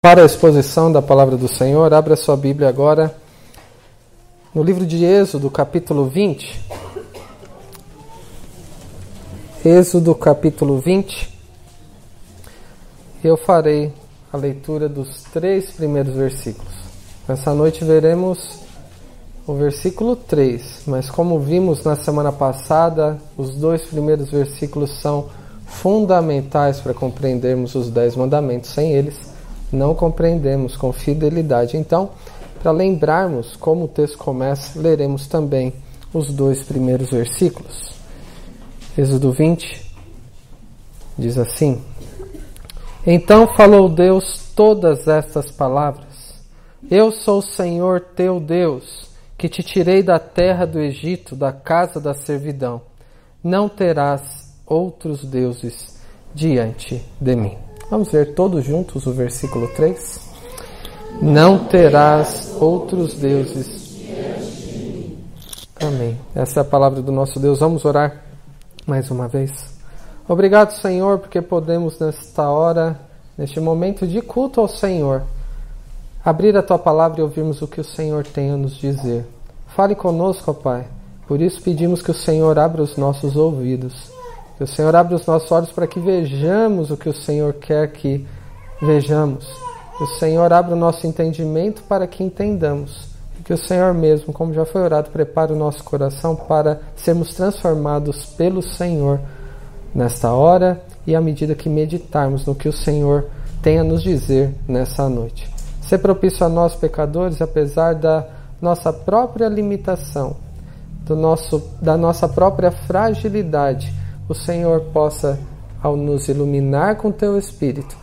Para a exposição da palavra do Senhor, abra sua Bíblia agora no livro de Êxodo, capítulo 20. Êxodo, capítulo 20. Eu farei a leitura dos três primeiros versículos. Nessa noite veremos o versículo 3, mas como vimos na semana passada, os dois primeiros versículos são fundamentais para compreendermos os dez mandamentos. Sem eles, não compreendemos com fidelidade. Então, para lembrarmos como o texto começa, leremos também os dois primeiros versículos. Êxodo 20 diz assim: Então falou Deus todas estas palavras: Eu sou o Senhor teu Deus, que te tirei da terra do Egito, da casa da servidão. Não terás outros deuses diante de mim. Vamos ler todos juntos o versículo 3? Não terás outros deuses. Amém. Essa é a palavra do nosso Deus. Vamos orar mais uma vez. Obrigado, Senhor, porque podemos nesta hora, neste momento de culto ao Senhor, abrir a tua palavra e ouvirmos o que o Senhor tem a nos dizer. Fale conosco, ó Pai. Por isso pedimos que o Senhor abra os nossos ouvidos que o Senhor abra os nossos olhos para que vejamos o que o Senhor quer que vejamos. Que o Senhor abra o nosso entendimento para que entendamos. Que o Senhor mesmo, como já foi orado, prepare o nosso coração para sermos transformados pelo Senhor nesta hora e à medida que meditarmos no que o Senhor tem a nos dizer nessa noite. Ser propício a nós, pecadores, apesar da nossa própria limitação, do nosso, da nossa própria fragilidade o Senhor possa, ao nos iluminar com teu Espírito,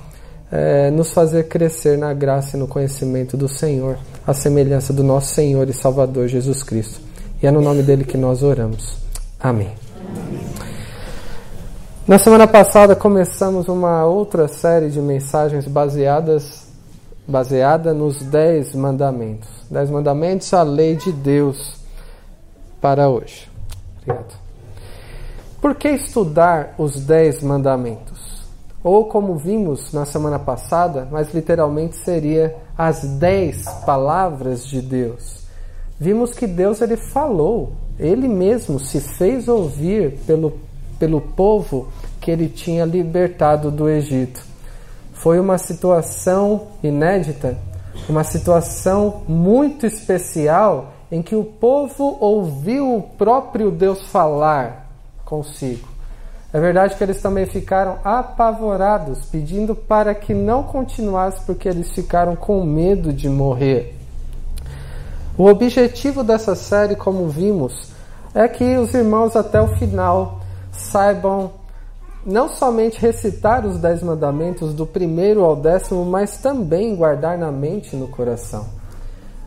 é, nos fazer crescer na graça e no conhecimento do Senhor, a semelhança do nosso Senhor e Salvador Jesus Cristo. E é no nome dele que nós oramos. Amém. Na semana passada começamos uma outra série de mensagens baseadas baseada nos dez mandamentos. Dez mandamentos, a lei de Deus para hoje. Obrigado. Por que estudar os Dez Mandamentos? Ou, como vimos na semana passada, mas literalmente seria as Dez Palavras de Deus. Vimos que Deus ele falou, ele mesmo se fez ouvir pelo, pelo povo que ele tinha libertado do Egito. Foi uma situação inédita, uma situação muito especial em que o povo ouviu o próprio Deus falar consigo. É verdade que eles também ficaram apavorados, pedindo para que não continuasse, porque eles ficaram com medo de morrer. O objetivo dessa série, como vimos, é que os irmãos até o final saibam não somente recitar os dez mandamentos do primeiro ao décimo, mas também guardar na mente e no coração.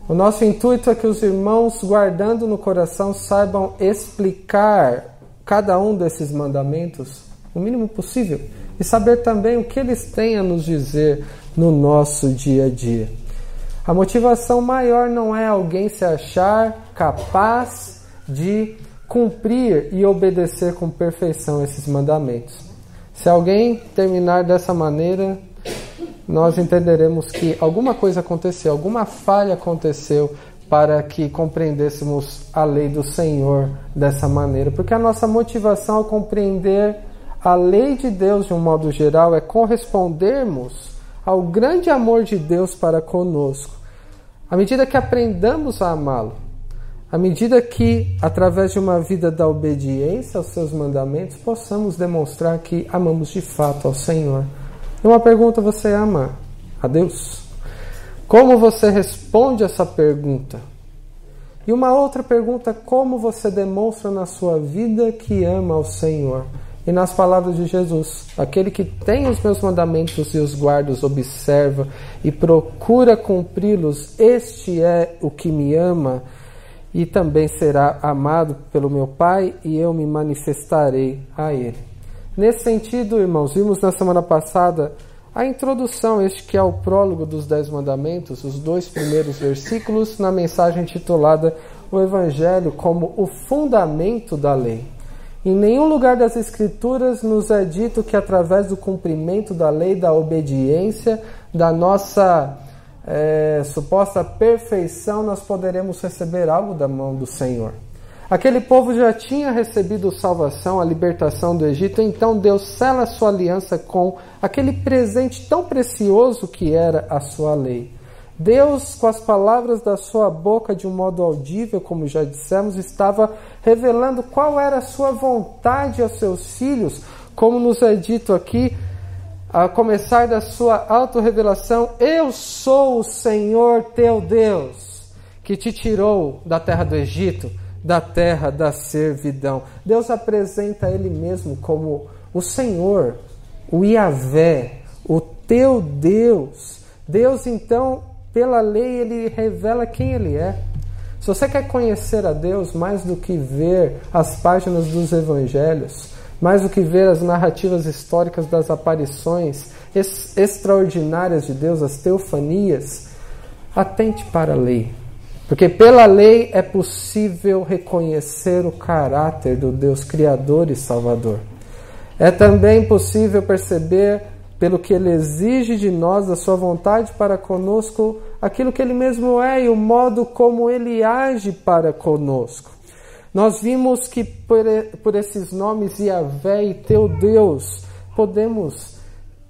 O nosso intuito é que os irmãos, guardando no coração, saibam explicar cada um desses mandamentos o mínimo possível e saber também o que eles têm a nos dizer no nosso dia a dia. A motivação maior não é alguém se achar capaz de cumprir e obedecer com perfeição esses mandamentos. Se alguém terminar dessa maneira, nós entenderemos que alguma coisa aconteceu, alguma falha aconteceu para que compreendêssemos a lei do Senhor dessa maneira, porque a nossa motivação ao compreender a lei de Deus de um modo geral é correspondermos ao grande amor de Deus para conosco. À medida que aprendamos a amá-lo, à medida que, através de uma vida da obediência aos seus mandamentos, possamos demonstrar que amamos de fato ao Senhor. E uma pergunta: você ama a Deus? Como você responde essa pergunta? E uma outra pergunta: como você demonstra na sua vida que ama ao Senhor? E nas palavras de Jesus, aquele que tem os meus mandamentos e os guarda, os observa e procura cumpri-los, este é o que me ama e também será amado pelo meu Pai e eu me manifestarei a ele. Nesse sentido, irmãos, vimos na semana passada a introdução, este que é o prólogo dos Dez Mandamentos, os dois primeiros versículos, na mensagem titulada O Evangelho como o fundamento da lei. Em nenhum lugar das Escrituras nos é dito que através do cumprimento da lei, da obediência, da nossa é, suposta perfeição, nós poderemos receber algo da mão do Senhor. Aquele povo já tinha recebido salvação, a libertação do Egito, então Deus sela sua aliança com aquele presente tão precioso que era a sua lei. Deus, com as palavras da sua boca, de um modo audível, como já dissemos, estava revelando qual era a sua vontade aos seus filhos, como nos é dito aqui, a começar da sua autorrevelação: Eu sou o Senhor teu Deus, que te tirou da terra do Egito, da terra da servidão. Deus apresenta Ele mesmo como o Senhor, o Iavé, o teu Deus. Deus, então, pela lei, ele revela quem ele é. Se você quer conhecer a Deus mais do que ver as páginas dos evangelhos, mais do que ver as narrativas históricas das aparições extraordinárias de Deus, as teofanias, atente para a lei. Porque pela lei é possível reconhecer o caráter do Deus Criador e Salvador. É também possível perceber pelo que ele exige de nós, a sua vontade para conosco, aquilo que ele mesmo é e o modo como ele age para conosco. Nós vimos que por, por esses nomes Yahvé e Teu Deus, podemos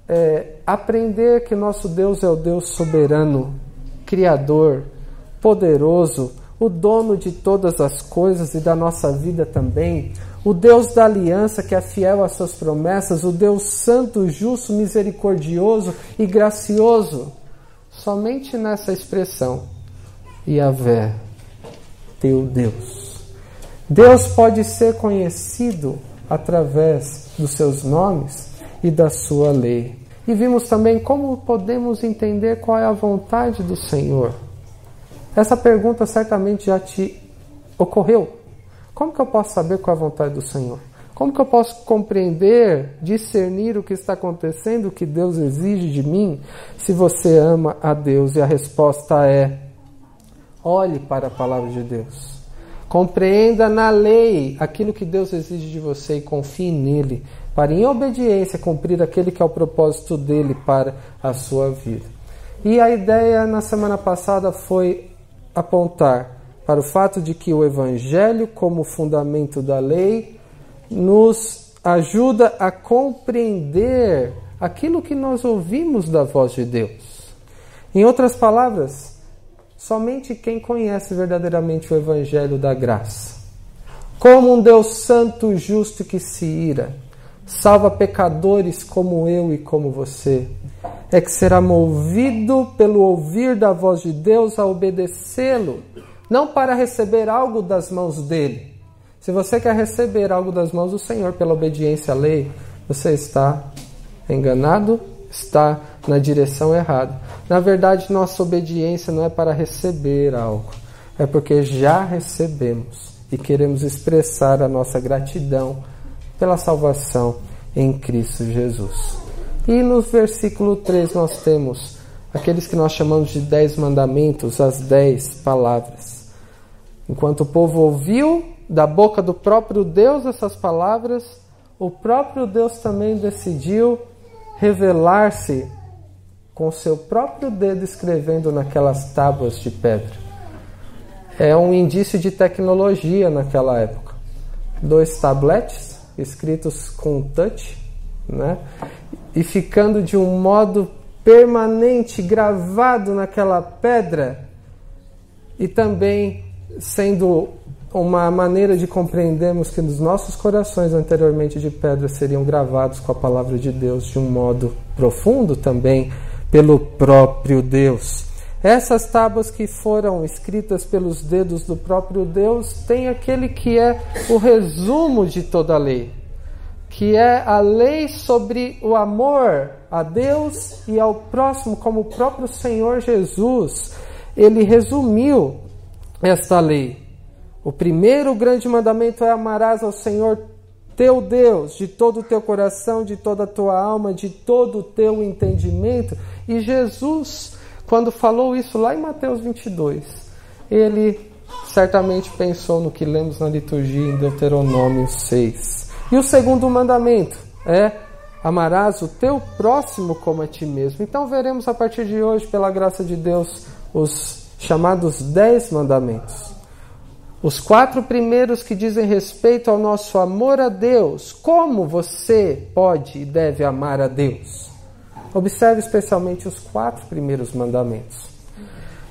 é, aprender que nosso Deus é o Deus soberano, Criador, poderoso, o dono de todas as coisas e da nossa vida também, o Deus da aliança que é fiel às suas promessas, o Deus santo, justo, misericordioso e gracioso. Somente nessa expressão, Yahvé, teu Deus. Deus pode ser conhecido através dos seus nomes e da sua lei. E vimos também como podemos entender qual é a vontade do Senhor. Essa pergunta certamente já te ocorreu como que eu posso saber qual é a vontade do Senhor? Como que eu posso compreender, discernir o que está acontecendo, o que Deus exige de mim, se você ama a Deus? E a resposta é: olhe para a palavra de Deus. Compreenda na lei aquilo que Deus exige de você e confie nele, para em obediência cumprir aquele que é o propósito dele para a sua vida. E a ideia na semana passada foi apontar para o fato de que o Evangelho, como fundamento da lei, nos ajuda a compreender aquilo que nós ouvimos da voz de Deus. Em outras palavras, somente quem conhece verdadeiramente o Evangelho da graça, como um Deus santo, justo que se ira, salva pecadores como eu e como você, é que será movido pelo ouvir da voz de Deus a obedecê-lo não para receber algo das mãos dele. Se você quer receber algo das mãos do Senhor pela obediência à lei, você está enganado, está na direção errada. Na verdade, nossa obediência não é para receber algo, é porque já recebemos e queremos expressar a nossa gratidão pela salvação em Cristo Jesus. E no versículo 3 nós temos aqueles que nós chamamos de dez mandamentos, as dez palavras. Enquanto o povo ouviu da boca do próprio Deus essas palavras, o próprio Deus também decidiu revelar-se com seu próprio dedo escrevendo naquelas tábuas de pedra. É um indício de tecnologia naquela época. Dois tabletes escritos com touch, né? E ficando de um modo permanente gravado naquela pedra e também sendo uma maneira de compreendermos que nos nossos corações anteriormente de pedra seriam gravados com a palavra de Deus de um modo profundo também pelo próprio Deus. Essas tábuas que foram escritas pelos dedos do próprio Deus têm aquele que é o resumo de toda a lei, que é a lei sobre o amor a Deus e ao próximo, como o próprio Senhor Jesus. Ele resumiu esta lei. O primeiro grande mandamento é amarás ao Senhor teu Deus de todo o teu coração, de toda a tua alma, de todo o teu entendimento. E Jesus, quando falou isso lá em Mateus 22, ele certamente pensou no que lemos na liturgia em Deuteronômio 6. E o segundo mandamento é amarás o teu próximo como a ti mesmo. Então veremos a partir de hoje, pela graça de Deus, os chamados dez mandamentos. Os quatro primeiros que dizem respeito ao nosso amor a Deus. Como você pode e deve amar a Deus? Observe especialmente os quatro primeiros mandamentos.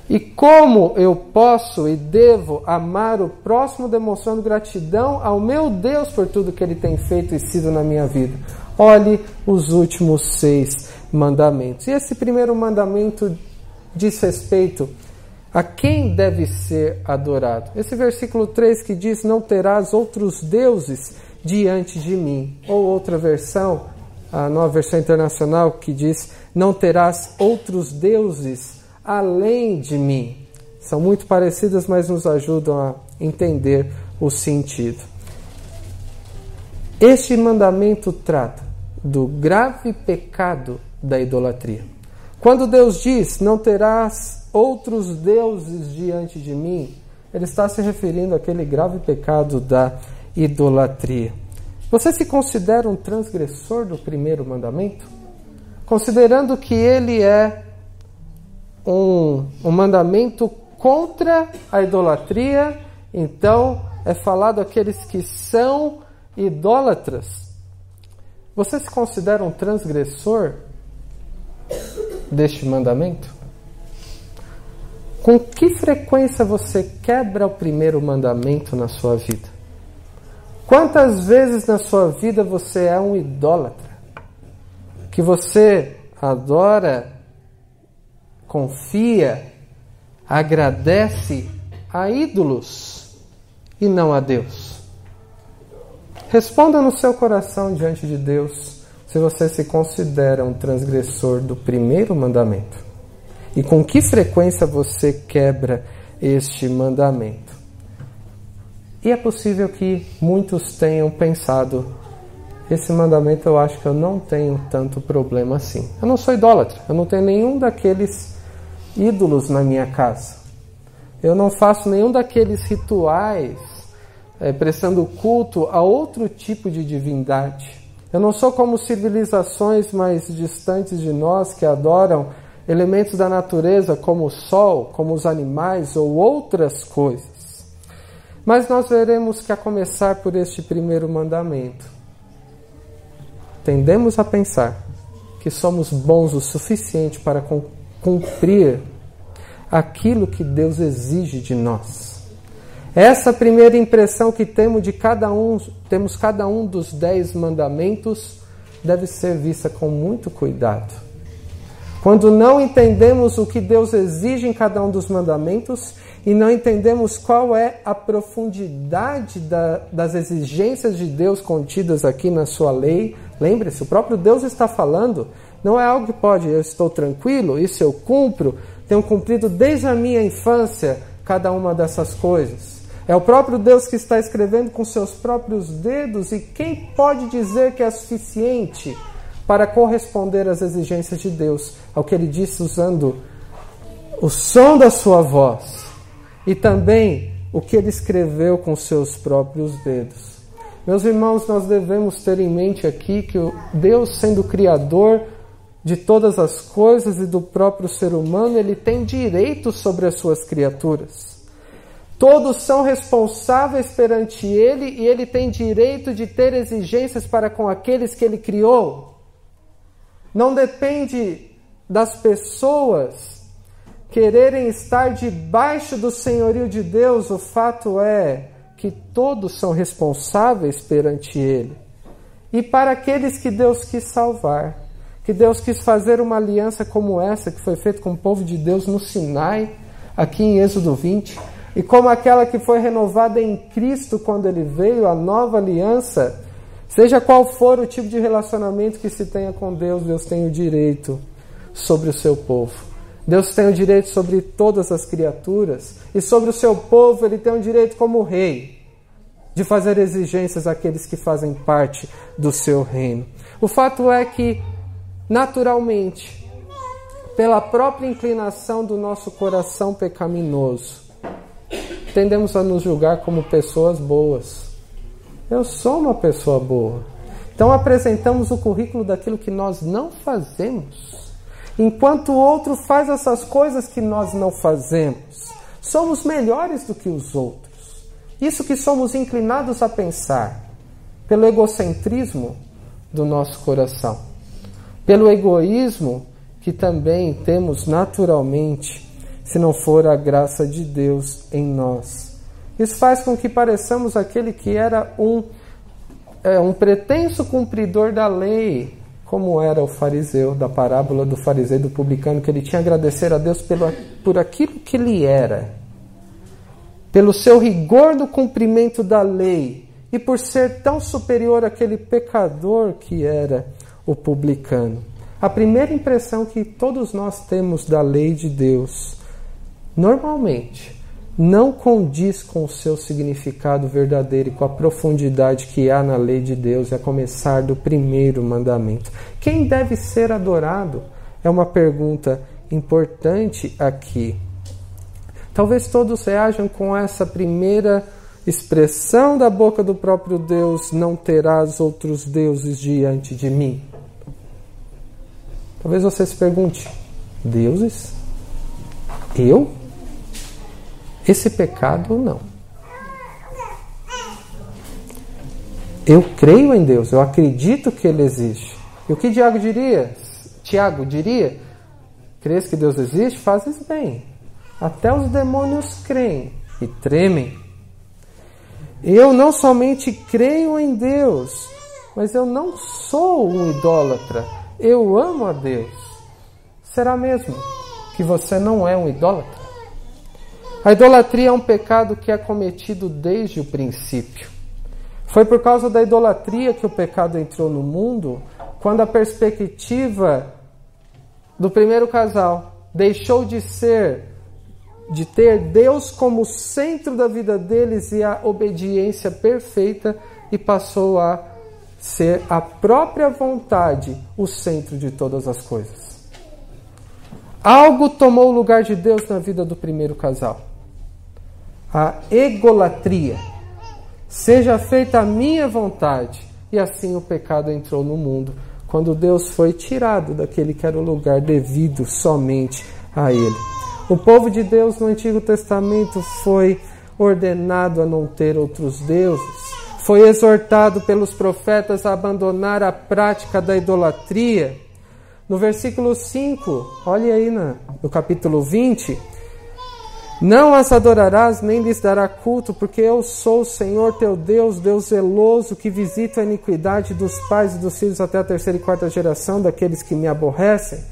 E como eu posso e devo amar o próximo demonstrando gratidão ao meu Deus por tudo que ele tem feito e sido na minha vida? Olhe os últimos seis mandamentos. E esse primeiro mandamento diz respeito a quem deve ser adorado. Esse versículo 3 que diz: Não terás outros deuses diante de mim. Ou outra versão, a nova versão internacional, que diz: Não terás outros deuses além de mim. São muito parecidas, mas nos ajudam a entender o sentido. Este mandamento trata do grave pecado da idolatria. Quando Deus diz: Não terás outros deuses diante de mim, ele está se referindo àquele grave pecado da idolatria. Você se considera um transgressor do primeiro mandamento? Considerando que ele é um, um mandamento contra a idolatria, então é falado aqueles que são idólatras. Você se considera um transgressor deste mandamento? Com que frequência você quebra o primeiro mandamento na sua vida? Quantas vezes na sua vida você é um idólatra? Que você adora confia, agradece a ídolos e não a Deus? Responda no seu coração diante de Deus se você se considera um transgressor do primeiro mandamento. E com que frequência você quebra este mandamento? E é possível que muitos tenham pensado: esse mandamento eu acho que eu não tenho tanto problema assim. Eu não sou idólatra, eu não tenho nenhum daqueles ídolos na minha casa. Eu não faço nenhum daqueles rituais é, prestando culto a outro tipo de divindade. Eu não sou como civilizações mais distantes de nós que adoram elementos da natureza como o sol, como os animais ou outras coisas. Mas nós veremos que a começar por este primeiro mandamento, tendemos a pensar que somos bons o suficiente para cumprir aquilo que Deus exige de nós. Essa primeira impressão que temos de cada um, temos cada um dos dez mandamentos, deve ser vista com muito cuidado. Quando não entendemos o que Deus exige em cada um dos mandamentos e não entendemos qual é a profundidade da, das exigências de Deus contidas aqui na sua lei, lembre-se, o próprio Deus está falando não é algo que pode, eu estou tranquilo, isso eu cumpro, tenho cumprido desde a minha infância cada uma dessas coisas. É o próprio Deus que está escrevendo com seus próprios dedos, e quem pode dizer que é suficiente para corresponder às exigências de Deus, ao que ele disse usando o som da sua voz e também o que ele escreveu com seus próprios dedos. Meus irmãos, nós devemos ter em mente aqui que Deus, sendo Criador, de todas as coisas e do próprio ser humano, ele tem direito sobre as suas criaturas. Todos são responsáveis perante ele e ele tem direito de ter exigências para com aqueles que ele criou. Não depende das pessoas quererem estar debaixo do senhorio de Deus, o fato é que todos são responsáveis perante ele. E para aqueles que Deus quis salvar que Deus quis fazer uma aliança como essa que foi feita com o povo de Deus no Sinai, aqui em Êxodo 20, e como aquela que foi renovada em Cristo quando ele veio, a nova aliança, seja qual for o tipo de relacionamento que se tenha com Deus, Deus tem o direito sobre o seu povo. Deus tem o direito sobre todas as criaturas e sobre o seu povo ele tem o direito como rei de fazer exigências àqueles que fazem parte do seu reino. O fato é que naturalmente, pela própria inclinação do nosso coração pecaminoso, tendemos a nos julgar como pessoas boas. Eu sou uma pessoa boa. Então apresentamos o currículo daquilo que nós não fazemos. Enquanto o outro faz essas coisas que nós não fazemos, somos melhores do que os outros. Isso que somos inclinados a pensar, pelo egocentrismo do nosso coração, pelo egoísmo que também temos naturalmente, se não for a graça de Deus em nós. Isso faz com que pareçamos aquele que era um, é, um pretenso cumpridor da lei, como era o fariseu, da parábola do fariseu do publicano, que ele tinha a agradecer a Deus pelo, por aquilo que ele era, pelo seu rigor no cumprimento da lei e por ser tão superior àquele pecador que era o publicano. A primeira impressão que todos nós temos da lei de Deus, normalmente, não condiz com o seu significado verdadeiro e com a profundidade que há na lei de Deus, a começar do primeiro mandamento. Quem deve ser adorado? É uma pergunta importante aqui. Talvez todos reajam com essa primeira expressão da boca do próprio Deus: Não terás outros deuses diante de mim. Talvez você se pergunte: deuses? Eu? Esse pecado não. Eu creio em Deus, eu acredito que Ele existe. E o que Tiago diria? Tiago diria: Crês que Deus existe? Fazes bem. Até os demônios creem e tremem. Eu não somente creio em Deus, mas eu não sou um idólatra. Eu amo a Deus. Será mesmo que você não é um idólatra? A idolatria é um pecado que é cometido desde o princípio. Foi por causa da idolatria que o pecado entrou no mundo, quando a perspectiva do primeiro casal deixou de ser, de ter Deus como centro da vida deles e a obediência perfeita, e passou a ser a própria vontade o centro de todas as coisas. Algo tomou o lugar de Deus na vida do primeiro casal. A egolatria. Seja feita a minha vontade. E assim o pecado entrou no mundo, quando Deus foi tirado daquele que era o lugar devido somente a Ele. O povo de Deus no Antigo Testamento foi ordenado a não ter outros deuses foi exortado pelos profetas a abandonar a prática da idolatria. No versículo 5, olhe aí no, no capítulo 20. Não as adorarás, nem lhes dará culto, porque eu sou o Senhor teu Deus, Deus zeloso, que visita a iniquidade dos pais e dos filhos até a terceira e quarta geração daqueles que me aborrecem.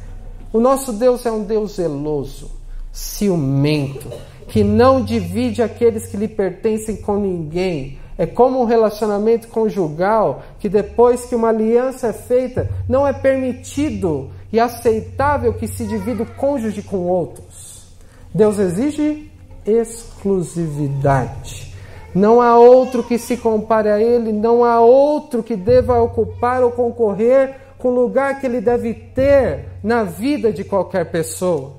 O nosso Deus é um Deus zeloso, ciumento, que não divide aqueles que lhe pertencem com ninguém, é como um relacionamento conjugal que depois que uma aliança é feita, não é permitido e aceitável que se divida o cônjuge com outros. Deus exige exclusividade. Não há outro que se compare a ele, não há outro que deva ocupar ou concorrer com o lugar que ele deve ter na vida de qualquer pessoa.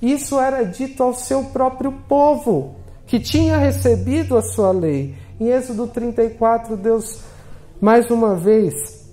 Isso era dito ao seu próprio povo, que tinha recebido a sua lei em Êxodo 34, Deus mais uma vez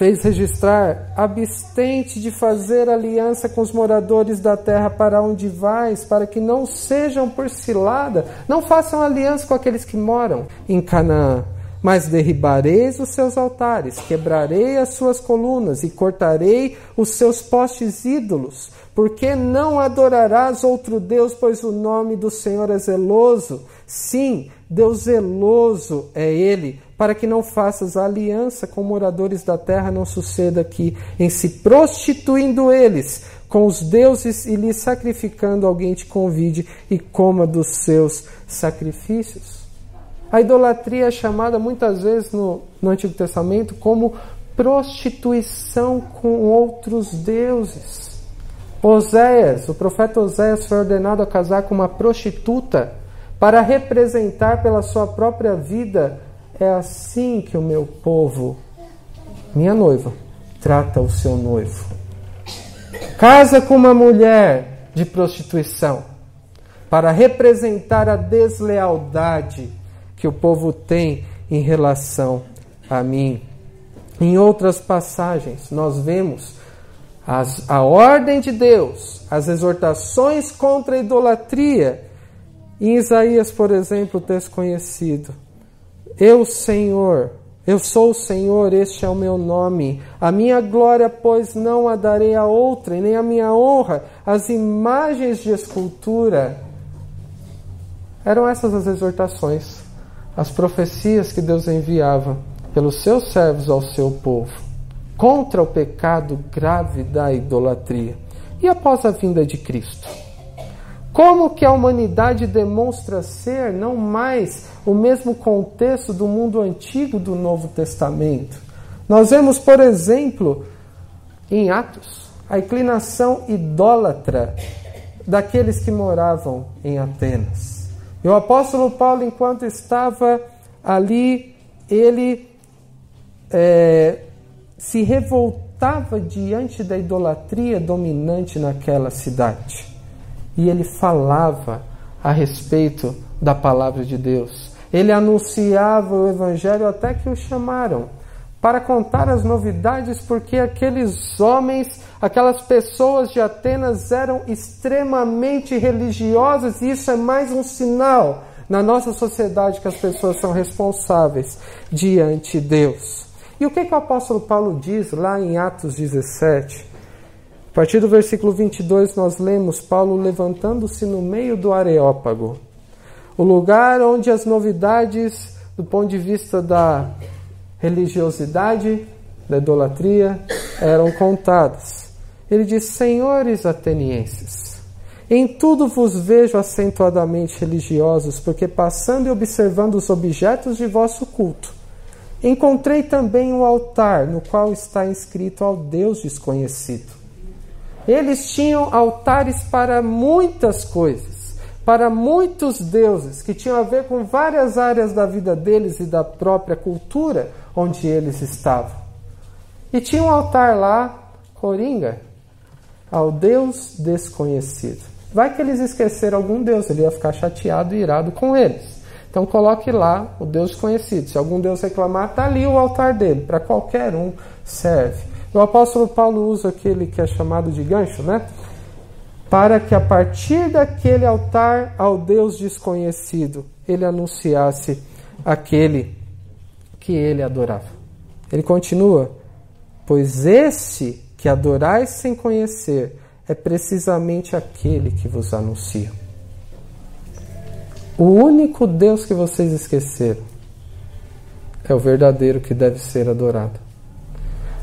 fez registrar: abstente de fazer aliança com os moradores da terra para onde vais, para que não sejam por cilada, não façam aliança com aqueles que moram em Canaã. Mas derribareis os seus altares, quebrarei as suas colunas e cortarei os seus postes ídolos, porque não adorarás outro Deus, pois o nome do Senhor é zeloso. Sim, Deus zeloso é Ele, para que não faças aliança com moradores da terra, não suceda que, em se prostituindo eles com os deuses e lhes sacrificando, alguém te convide e coma dos seus sacrifícios. A idolatria é chamada muitas vezes no, no Antigo Testamento como prostituição com outros deuses. Oséias, o profeta Oséias foi ordenado a casar com uma prostituta para representar pela sua própria vida. É assim que o meu povo, minha noiva, trata o seu noivo. Casa com uma mulher de prostituição para representar a deslealdade que o povo tem em relação a mim. Em outras passagens, nós vemos as, a ordem de Deus, as exortações contra a idolatria. Em Isaías, por exemplo, o conhecido: Eu, Senhor, eu sou o Senhor, este é o meu nome. A minha glória, pois, não a darei a outra, nem a minha honra, as imagens de escultura. Eram essas as exortações, as profecias que Deus enviava pelos seus servos ao seu povo, contra o pecado grave da idolatria. E após a vinda de Cristo? Como que a humanidade demonstra ser não mais o mesmo contexto do mundo antigo do Novo Testamento? Nós vemos, por exemplo, em Atos, a inclinação idólatra daqueles que moravam em Atenas. E o apóstolo Paulo, enquanto estava ali, ele é, se revoltava diante da idolatria dominante naquela cidade e ele falava a respeito da palavra de Deus. Ele anunciava o evangelho até que o chamaram para contar as novidades, porque aqueles homens, aquelas pessoas de Atenas eram extremamente religiosas, e isso é mais um sinal na nossa sociedade que as pessoas são responsáveis diante de Deus. E o que, que o apóstolo Paulo diz lá em Atos 17? A partir do versículo 22, nós lemos Paulo levantando-se no meio do Areópago, o lugar onde as novidades, do ponto de vista da religiosidade, da idolatria, eram contadas. Ele diz: Senhores atenienses, em tudo vos vejo acentuadamente religiosos, porque passando e observando os objetos de vosso culto, encontrei também um altar no qual está inscrito ao Deus desconhecido. Eles tinham altares para muitas coisas, para muitos deuses, que tinham a ver com várias áreas da vida deles e da própria cultura onde eles estavam. E tinha um altar lá, Coringa, ao Deus desconhecido. Vai que eles esqueceram algum Deus, ele ia ficar chateado e irado com eles. Então coloque lá o Deus conhecido. Se algum Deus reclamar, está ali o altar dele. Para qualquer um serve. O apóstolo Paulo usa aquele que é chamado de gancho, né? Para que a partir daquele altar ao Deus desconhecido, ele anunciasse aquele que ele adorava. Ele continua: Pois esse que adorais sem conhecer é precisamente aquele que vos anuncia. O único Deus que vocês esqueceram é o verdadeiro que deve ser adorado.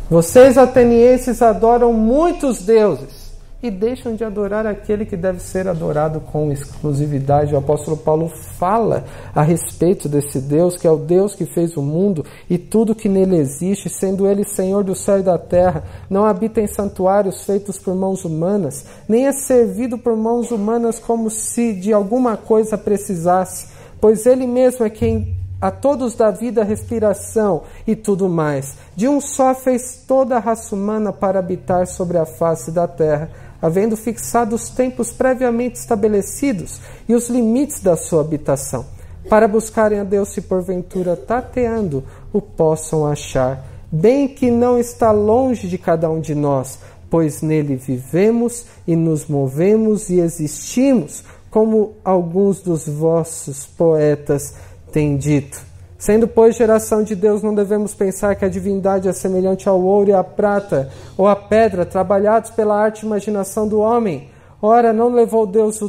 Vocês atenienses adoram muitos deuses e deixam de adorar aquele que deve ser adorado com exclusividade. O apóstolo Paulo fala a respeito desse Deus, que é o Deus que fez o mundo e tudo que nele existe, sendo ele Senhor do céu e da terra, não habita em santuários feitos por mãos humanas, nem é servido por mãos humanas como se de alguma coisa precisasse, pois ele mesmo é quem a todos dá vida, respiração e tudo mais. De um só fez toda a raça humana para habitar sobre a face da terra, havendo fixado os tempos previamente estabelecidos e os limites da sua habitação, para buscarem a Deus se porventura tateando o possam achar, bem que não está longe de cada um de nós, pois nele vivemos e nos movemos e existimos, como alguns dos vossos poetas tem dito. Sendo, pois, geração de Deus, não devemos pensar que a divindade é semelhante ao ouro e à prata, ou à pedra, trabalhados pela arte e imaginação do homem. Ora, não levou Deus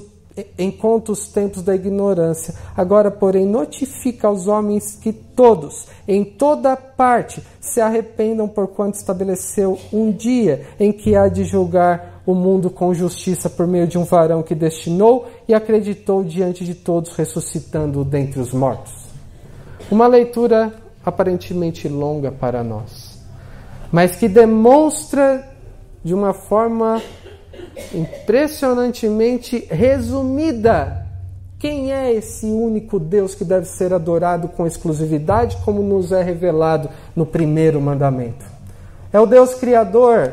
em os tempos da ignorância. Agora, porém, notifica aos homens que todos, em toda parte, se arrependam, por quanto estabeleceu um dia em que há de julgar o mundo com justiça por meio de um varão que destinou e acreditou diante de todos, ressuscitando-o dentre os mortos. Uma leitura aparentemente longa para nós, mas que demonstra de uma forma impressionantemente resumida. Quem é esse único Deus que deve ser adorado com exclusividade, como nos é revelado no primeiro mandamento. É o Deus Criador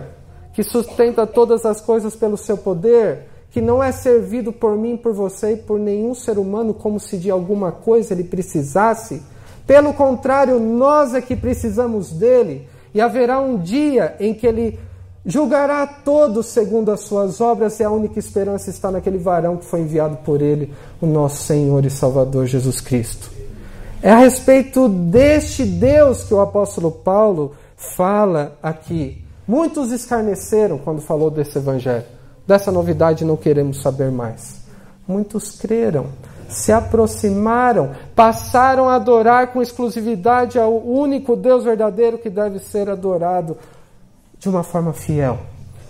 que sustenta todas as coisas pelo seu poder, que não é servido por mim, por você e por nenhum ser humano como se de alguma coisa ele precisasse. Pelo contrário, nós é que precisamos dele, e haverá um dia em que ele julgará a todos segundo as suas obras, e a única esperança está naquele varão que foi enviado por ele, o nosso Senhor e Salvador Jesus Cristo. É a respeito deste Deus que o apóstolo Paulo fala aqui. Muitos escarneceram quando falou desse evangelho. Dessa novidade não queremos saber mais. Muitos creram, se aproximaram, passaram a adorar com exclusividade ao único Deus verdadeiro que deve ser adorado de uma forma fiel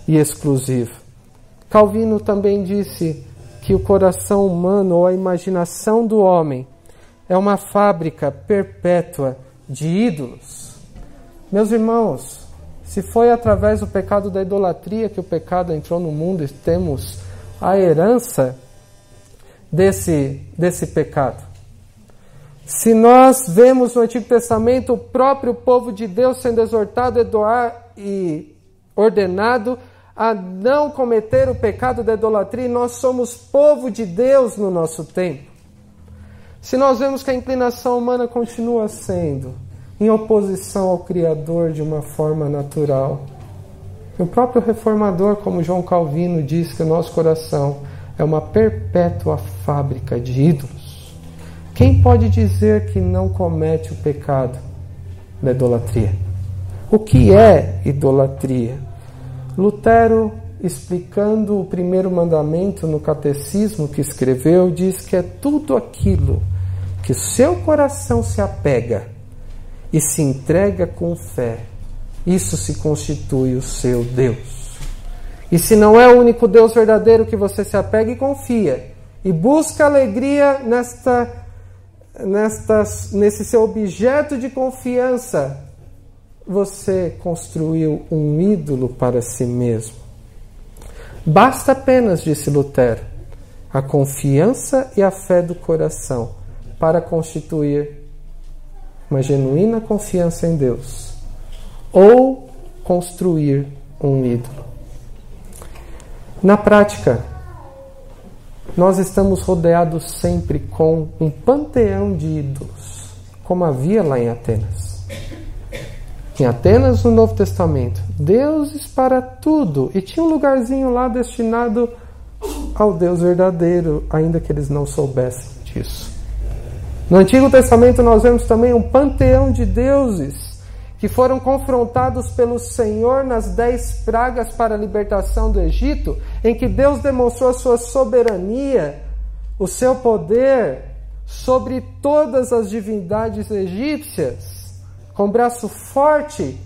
e exclusiva. Calvino também disse que o coração humano ou a imaginação do homem é uma fábrica perpétua de ídolos. Meus irmãos, se foi através do pecado da idolatria que o pecado entrou no mundo e temos a herança desse, desse pecado. Se nós vemos no Antigo Testamento o próprio povo de Deus sendo exortado e ordenado a não cometer o pecado da idolatria, e nós somos povo de Deus no nosso tempo. Se nós vemos que a inclinação humana continua sendo em oposição ao Criador de uma forma natural, o próprio reformador, como João Calvino, diz que o nosso coração é uma perpétua fábrica de ídolos. Quem pode dizer que não comete o pecado da idolatria? O que é idolatria? Lutero, explicando o primeiro mandamento no catecismo que escreveu, diz que é tudo aquilo que o seu coração se apega e se entrega com fé. Isso se constitui o seu Deus. E se não é o único Deus verdadeiro que você se apega e confia, e busca alegria nesta, nesta, nesse seu objeto de confiança, você construiu um ídolo para si mesmo. Basta apenas, disse Lutero, a confiança e a fé do coração para constituir uma genuína confiança em Deus ou construir um ídolo. Na prática, nós estamos rodeados sempre com um panteão de ídolos, como havia lá em Atenas. Em Atenas, no Novo Testamento, deuses para tudo, e tinha um lugarzinho lá destinado ao Deus verdadeiro, ainda que eles não soubessem disso. No Antigo Testamento, nós vemos também um panteão de deuses que foram confrontados pelo Senhor nas dez pragas para a libertação do Egito, em que Deus demonstrou a sua soberania, o seu poder sobre todas as divindades egípcias, com braço forte,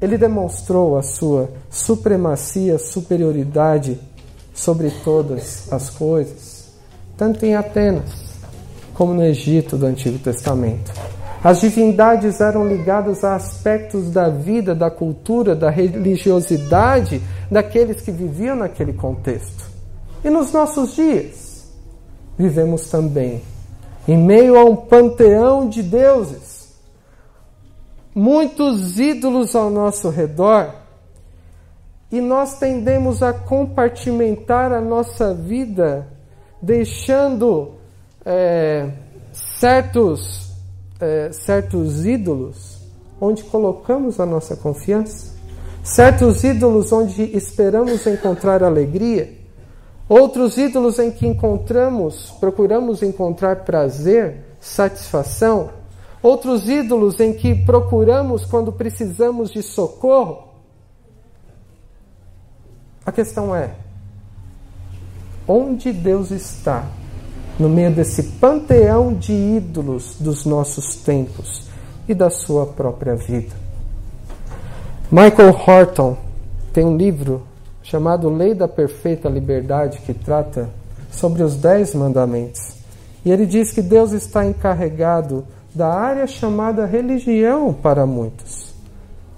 ele demonstrou a sua supremacia, superioridade sobre todas as coisas, tanto em Atenas como no Egito do Antigo Testamento. As divindades eram ligadas a aspectos da vida, da cultura, da religiosidade daqueles que viviam naquele contexto. E nos nossos dias, vivemos também em meio a um panteão de deuses, muitos ídolos ao nosso redor, e nós tendemos a compartimentar a nossa vida, deixando é, certos é, certos ídolos onde colocamos a nossa confiança, certos ídolos onde esperamos encontrar alegria, outros ídolos em que encontramos, procuramos encontrar prazer, satisfação, outros ídolos em que procuramos quando precisamos de socorro. A questão é: onde Deus está no meio desse panteão de ídolos dos nossos tempos e da sua própria vida. Michael Horton tem um livro chamado Lei da Perfeita Liberdade que trata sobre os Dez Mandamentos. E ele diz que Deus está encarregado da área chamada religião para muitos.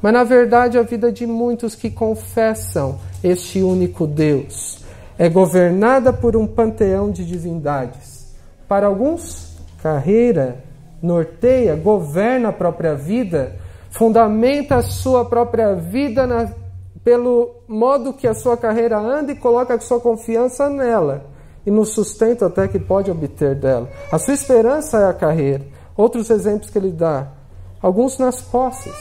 Mas na verdade a vida de muitos que confessam este único Deus é governada por um panteão de divindades. Para alguns, carreira norteia, governa a própria vida, fundamenta a sua própria vida na, pelo modo que a sua carreira anda e coloca a sua confiança nela e no sustento até que pode obter dela. A sua esperança é a carreira. Outros exemplos que ele dá, alguns nas posses,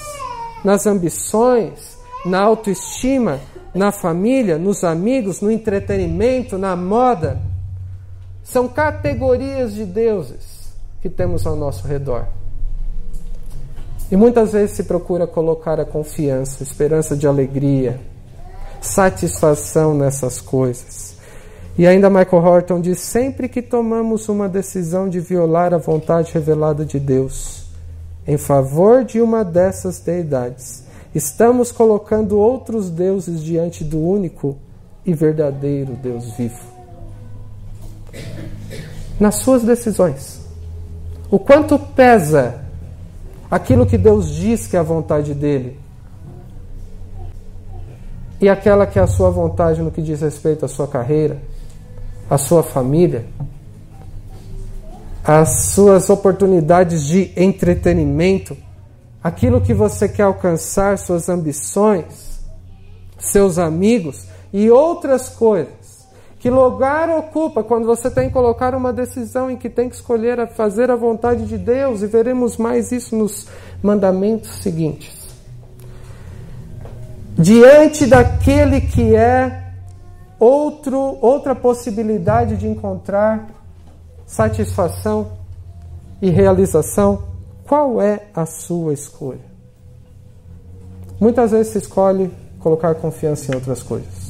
nas ambições, na autoestima, na família, nos amigos, no entretenimento, na moda. São categorias de deuses que temos ao nosso redor. E muitas vezes se procura colocar a confiança, esperança de alegria, satisfação nessas coisas. E ainda Michael Horton diz: sempre que tomamos uma decisão de violar a vontade revelada de Deus em favor de uma dessas deidades, estamos colocando outros deuses diante do único e verdadeiro Deus vivo. Nas suas decisões, o quanto pesa aquilo que Deus diz que é a vontade dele e aquela que é a sua vontade no que diz respeito à sua carreira, à sua família, às suas oportunidades de entretenimento, aquilo que você quer alcançar, suas ambições, seus amigos e outras coisas. Que lugar ocupa quando você tem que colocar uma decisão em que tem que escolher a fazer a vontade de Deus? E veremos mais isso nos mandamentos seguintes diante daquele que é outro, outra possibilidade de encontrar satisfação e realização, qual é a sua escolha? Muitas vezes se escolhe colocar confiança em outras coisas.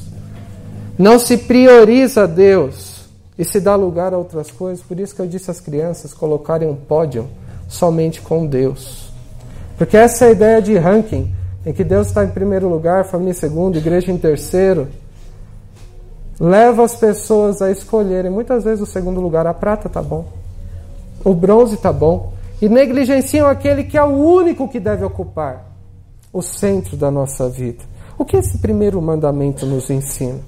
Não se prioriza Deus e se dá lugar a outras coisas. Por isso que eu disse às crianças colocarem um pódio somente com Deus. Porque essa é a ideia de ranking em que Deus está em primeiro lugar, família em segundo, igreja em terceiro, leva as pessoas a escolherem muitas vezes o segundo lugar. A prata está bom, o bronze está bom, e negligenciam aquele que é o único que deve ocupar o centro da nossa vida. O que esse primeiro mandamento nos ensina?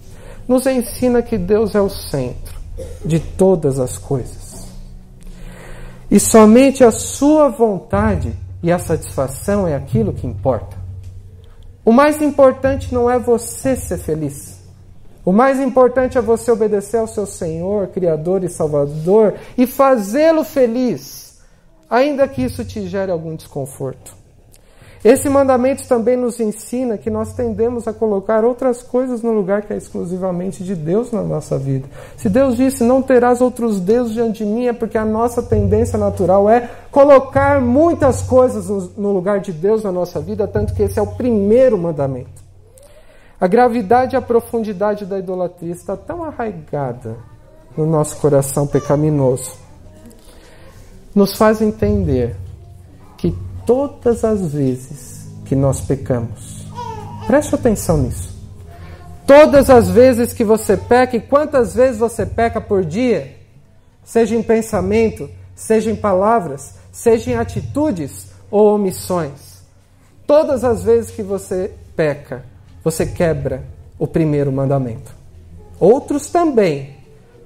Nos ensina que Deus é o centro de todas as coisas. E somente a sua vontade e a satisfação é aquilo que importa. O mais importante não é você ser feliz. O mais importante é você obedecer ao seu Senhor, Criador e Salvador e fazê-lo feliz, ainda que isso te gere algum desconforto. Esse mandamento também nos ensina que nós tendemos a colocar outras coisas no lugar que é exclusivamente de Deus na nossa vida. Se Deus disse, não terás outros deuses diante de mim, é porque a nossa tendência natural é colocar muitas coisas no lugar de Deus na nossa vida, tanto que esse é o primeiro mandamento. A gravidade e a profundidade da idolatria está tão arraigada no nosso coração pecaminoso. Nos faz entender que todas as vezes que nós pecamos. Preste atenção nisso. Todas as vezes que você peca, e quantas vezes você peca por dia, seja em pensamento, seja em palavras, seja em atitudes ou omissões. Todas as vezes que você peca, você quebra o primeiro mandamento. Outros também,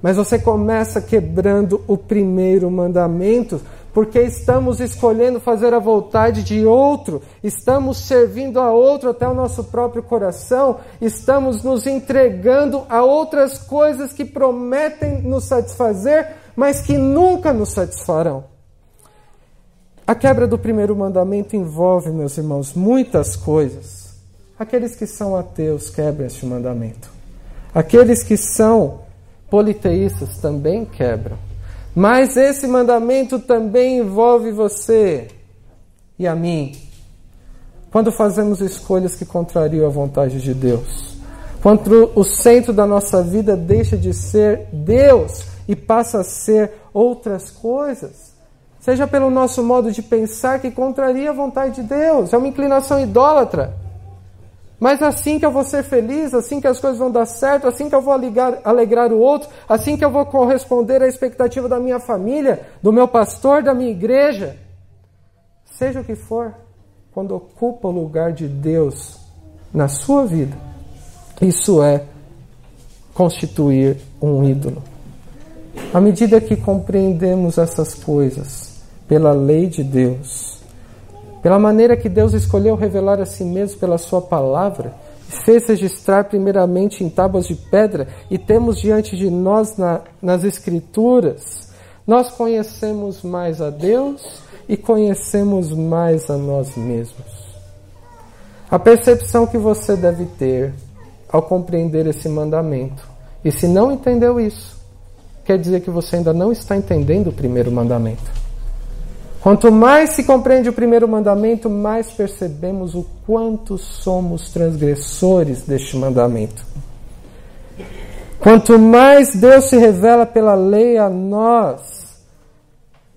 mas você começa quebrando o primeiro mandamento porque estamos escolhendo fazer a vontade de outro, estamos servindo a outro até o nosso próprio coração, estamos nos entregando a outras coisas que prometem nos satisfazer, mas que nunca nos satisfarão. A quebra do primeiro mandamento envolve, meus irmãos, muitas coisas. Aqueles que são ateus quebram este mandamento. Aqueles que são politeístas também quebram. Mas esse mandamento também envolve você e a mim. Quando fazemos escolhas que contrariam a vontade de Deus. Quando o centro da nossa vida deixa de ser Deus e passa a ser outras coisas. Seja pelo nosso modo de pensar que contraria a vontade de Deus. É uma inclinação idólatra. Mas assim que eu vou ser feliz, assim que as coisas vão dar certo, assim que eu vou alegrar, alegrar o outro, assim que eu vou corresponder à expectativa da minha família, do meu pastor, da minha igreja, seja o que for, quando ocupa o lugar de Deus na sua vida, isso é constituir um ídolo. À medida que compreendemos essas coisas pela lei de Deus, pela maneira que Deus escolheu revelar a si mesmo pela Sua palavra, fez registrar primeiramente em tábuas de pedra e temos diante de nós na, nas Escrituras, nós conhecemos mais a Deus e conhecemos mais a nós mesmos. A percepção que você deve ter ao compreender esse mandamento. E se não entendeu isso, quer dizer que você ainda não está entendendo o primeiro mandamento. Quanto mais se compreende o primeiro mandamento, mais percebemos o quanto somos transgressores deste mandamento. Quanto mais Deus se revela pela lei a nós,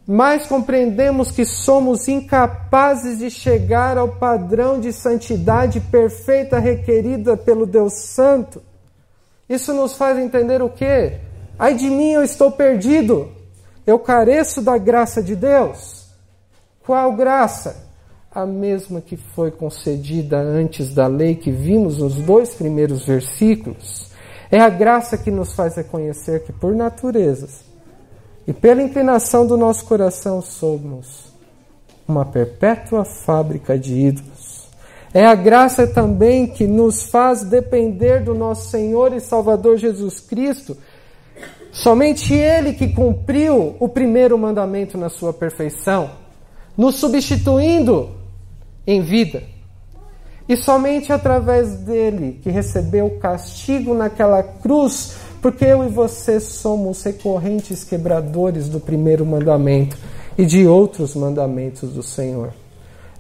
mais compreendemos que somos incapazes de chegar ao padrão de santidade perfeita requerida pelo Deus Santo. Isso nos faz entender o quê? Ai de mim, eu estou perdido. Eu careço da graça de Deus. Qual graça? A mesma que foi concedida antes da lei que vimos nos dois primeiros versículos. É a graça que nos faz reconhecer que, por naturezas e pela inclinação do nosso coração, somos uma perpétua fábrica de ídolos. É a graça também que nos faz depender do nosso Senhor e Salvador Jesus Cristo. Somente Ele que cumpriu o primeiro mandamento na sua perfeição, nos substituindo em vida. E somente através dele, que recebeu o castigo naquela cruz, porque eu e você somos recorrentes quebradores do primeiro mandamento e de outros mandamentos do Senhor.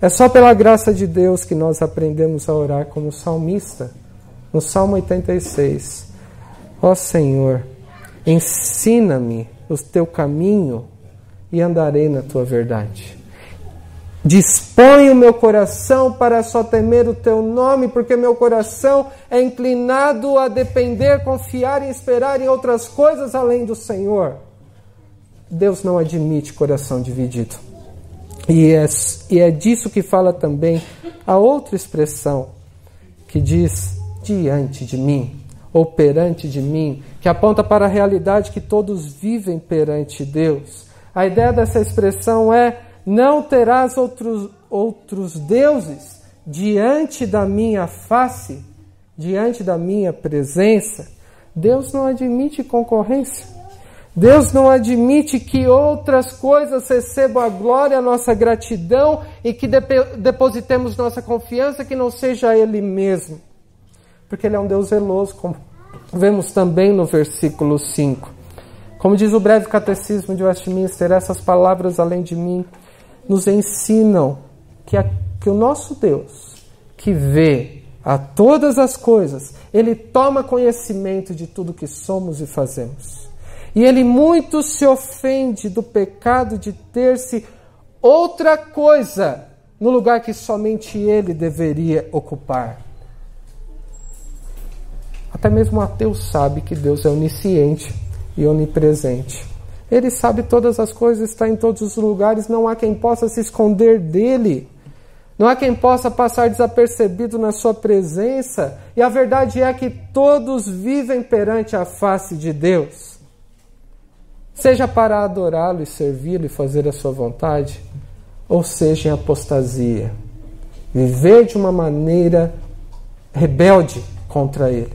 É só pela graça de Deus que nós aprendemos a orar como salmista, no Salmo 86. Ó Senhor, ensina-me o teu caminho e andarei na tua verdade. Dispõe o meu coração para só temer o teu nome, porque meu coração é inclinado a depender, confiar e esperar em outras coisas além do Senhor. Deus não admite coração dividido. E é, e é disso que fala também a outra expressão, que diz diante de mim, ou perante de mim, que aponta para a realidade que todos vivem perante Deus. A ideia dessa expressão é não terás outros, outros deuses diante da minha face, diante da minha presença. Deus não admite concorrência. Deus não admite que outras coisas recebam a glória, a nossa gratidão e que depositemos nossa confiança que não seja Ele mesmo. Porque Ele é um Deus zeloso, como vemos também no versículo 5. Como diz o breve catecismo de Westminster, essas palavras além de mim nos ensinam que, a, que o nosso Deus, que vê a todas as coisas, ele toma conhecimento de tudo que somos e fazemos. E ele muito se ofende do pecado de ter-se outra coisa no lugar que somente ele deveria ocupar. Até mesmo o ateu sabe que Deus é onisciente e onipresente. Ele sabe todas as coisas, está em todos os lugares, não há quem possa se esconder dele. Não há quem possa passar desapercebido na sua presença. E a verdade é que todos vivem perante a face de Deus. Seja para adorá-lo e servi-lo e fazer a sua vontade, ou seja em apostasia. Viver de uma maneira rebelde contra ele.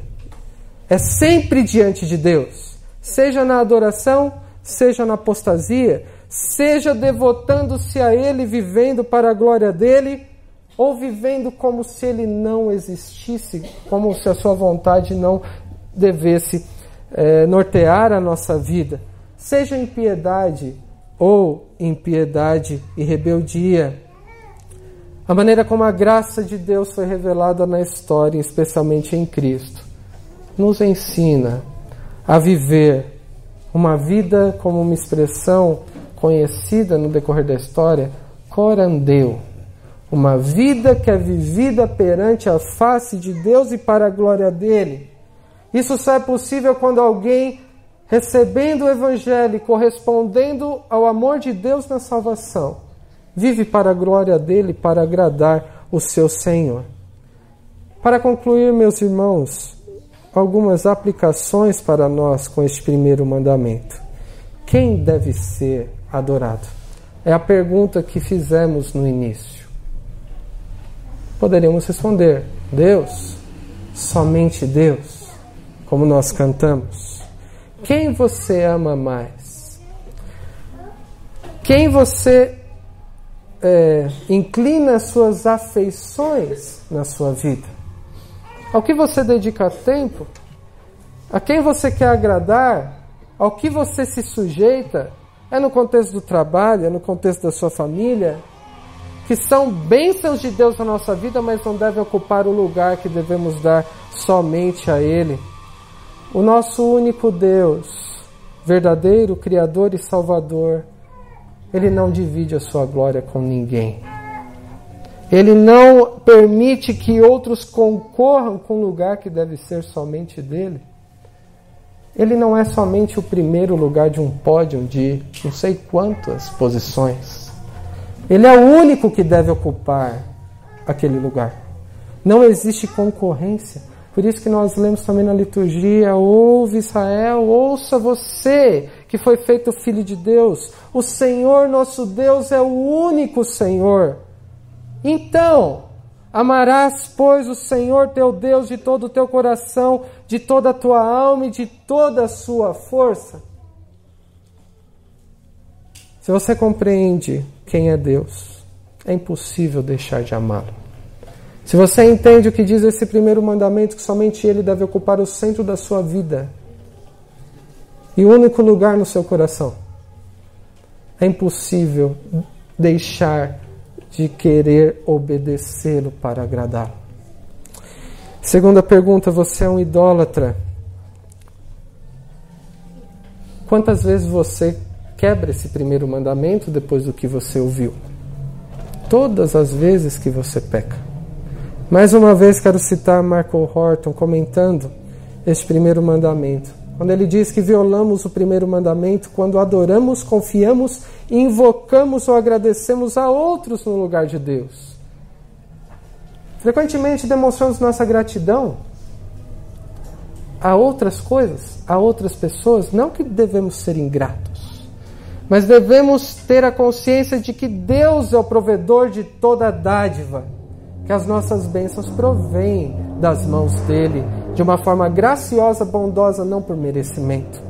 É sempre diante de Deus, seja na adoração, seja na apostasia, seja devotando-se a Ele, vivendo para a glória dele, ou vivendo como se Ele não existisse, como se a Sua vontade não devesse é, nortear a nossa vida, seja em piedade ou impiedade e rebeldia. A maneira como a graça de Deus foi revelada na história, especialmente em Cristo, nos ensina a viver uma vida como uma expressão conhecida no decorrer da história, corandeu. Uma vida que é vivida perante a face de Deus e para a glória dele. Isso só é possível quando alguém, recebendo o Evangelho e correspondendo ao amor de Deus na salvação, vive para a glória dele, para agradar o seu Senhor. Para concluir, meus irmãos, algumas aplicações para nós com este primeiro mandamento. Quem deve ser adorado? É a pergunta que fizemos no início. Poderíamos responder: Deus, somente Deus, como nós cantamos. Quem você ama mais? Quem você é, inclina suas afeições na sua vida? Ao que você dedica tempo? A quem você quer agradar? Ao que você se sujeita? É no contexto do trabalho? É no contexto da sua família? Que são bênçãos de Deus na nossa vida, mas não devem ocupar o lugar que devemos dar somente a Ele. O nosso único Deus, verdadeiro Criador e Salvador, Ele não divide a sua glória com ninguém. Ele não permite que outros concorram com o lugar que deve ser somente dele. Ele não é somente o primeiro lugar de um pódio de não sei quantas posições. Ele é o único que deve ocupar aquele lugar. Não existe concorrência. Por isso que nós lemos também na liturgia: ouve Israel, ouça você que foi feito filho de Deus. O Senhor nosso Deus é o único Senhor. Então, amarás, pois, o Senhor teu Deus de todo o teu coração, de toda a tua alma e de toda a sua força. Se você compreende quem é Deus, é impossível deixar de amá-lo. Se você entende o que diz esse primeiro mandamento, que somente Ele deve ocupar o centro da sua vida e o único lugar no seu coração, é impossível deixar de querer obedecê-lo para agradá-lo. Segunda pergunta: você é um idólatra? Quantas vezes você quebra esse primeiro mandamento depois do que você ouviu? Todas as vezes que você peca. Mais uma vez quero citar Marco Horton comentando este primeiro mandamento. Quando ele diz que violamos o primeiro mandamento quando adoramos, confiamos, invocamos ou agradecemos a outros no lugar de Deus. Frequentemente demonstramos nossa gratidão a outras coisas, a outras pessoas, não que devemos ser ingratos, mas devemos ter a consciência de que Deus é o provedor de toda dádiva, que as nossas bênçãos provêm das mãos dele de uma forma graciosa, bondosa, não por merecimento.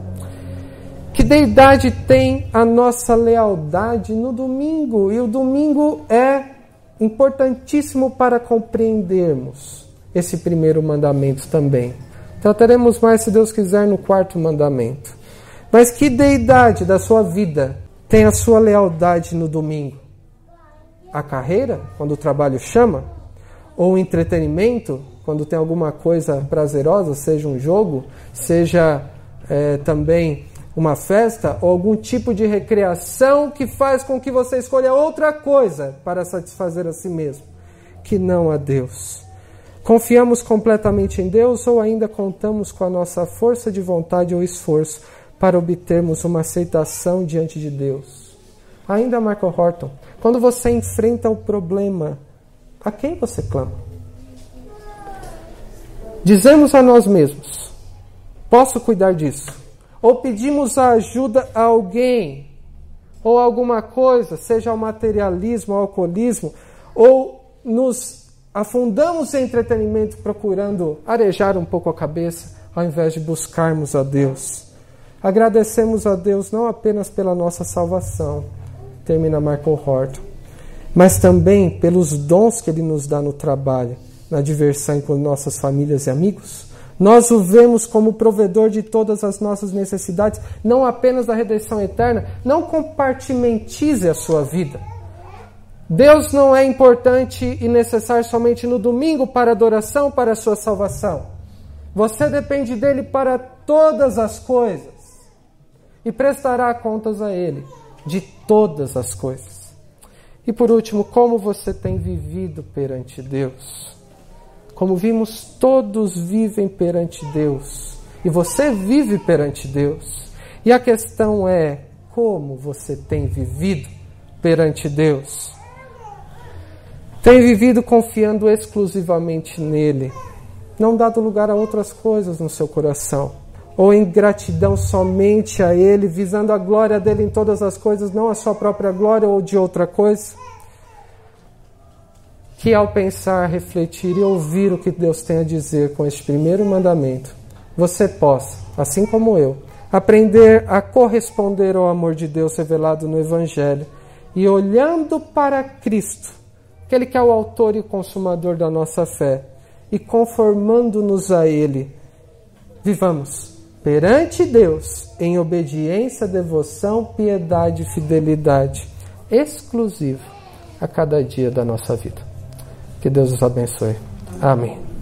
Que deidade tem a nossa lealdade no domingo? E o domingo é importantíssimo para compreendermos esse primeiro mandamento também. Trataremos mais, se Deus quiser, no quarto mandamento. Mas que deidade da sua vida tem a sua lealdade no domingo? A carreira, quando o trabalho chama? Ou entretenimento, quando tem alguma coisa prazerosa, seja um jogo, seja é, também uma festa ou algum tipo de recreação que faz com que você escolha outra coisa para satisfazer a si mesmo, que não a Deus. Confiamos completamente em Deus ou ainda contamos com a nossa força de vontade ou esforço para obtermos uma aceitação diante de Deus? Ainda Michael Horton, quando você enfrenta o problema, a quem você clama? Dizemos a nós mesmos: posso cuidar disso. Ou pedimos a ajuda a alguém, ou alguma coisa, seja o materialismo, o alcoolismo, ou nos afundamos em entretenimento procurando arejar um pouco a cabeça, ao invés de buscarmos a Deus. Agradecemos a Deus não apenas pela nossa salvação, termina Michael Horton, mas também pelos dons que Ele nos dá no trabalho na diversão com nossas famílias e amigos? Nós o vemos como provedor de todas as nossas necessidades, não apenas da redenção eterna. Não compartimentize a sua vida. Deus não é importante e necessário somente no domingo para adoração, para a sua salvação. Você depende dele para todas as coisas e prestará contas a ele de todas as coisas. E por último, como você tem vivido perante Deus? Como vimos, todos vivem perante Deus. E você vive perante Deus. E a questão é: como você tem vivido perante Deus? Tem vivido confiando exclusivamente nele, não dado lugar a outras coisas no seu coração, ou em gratidão somente a ele, visando a glória dele em todas as coisas, não a sua própria glória ou de outra coisa? que ao pensar, refletir e ouvir o que Deus tem a dizer com este primeiro mandamento, você possa, assim como eu, aprender a corresponder ao amor de Deus revelado no Evangelho e olhando para Cristo, aquele que é o autor e consumador da nossa fé, e conformando-nos a Ele, vivamos perante Deus em obediência, devoção, piedade e fidelidade exclusivo a cada dia da nossa vida. Que Deus os abençoe. Amém.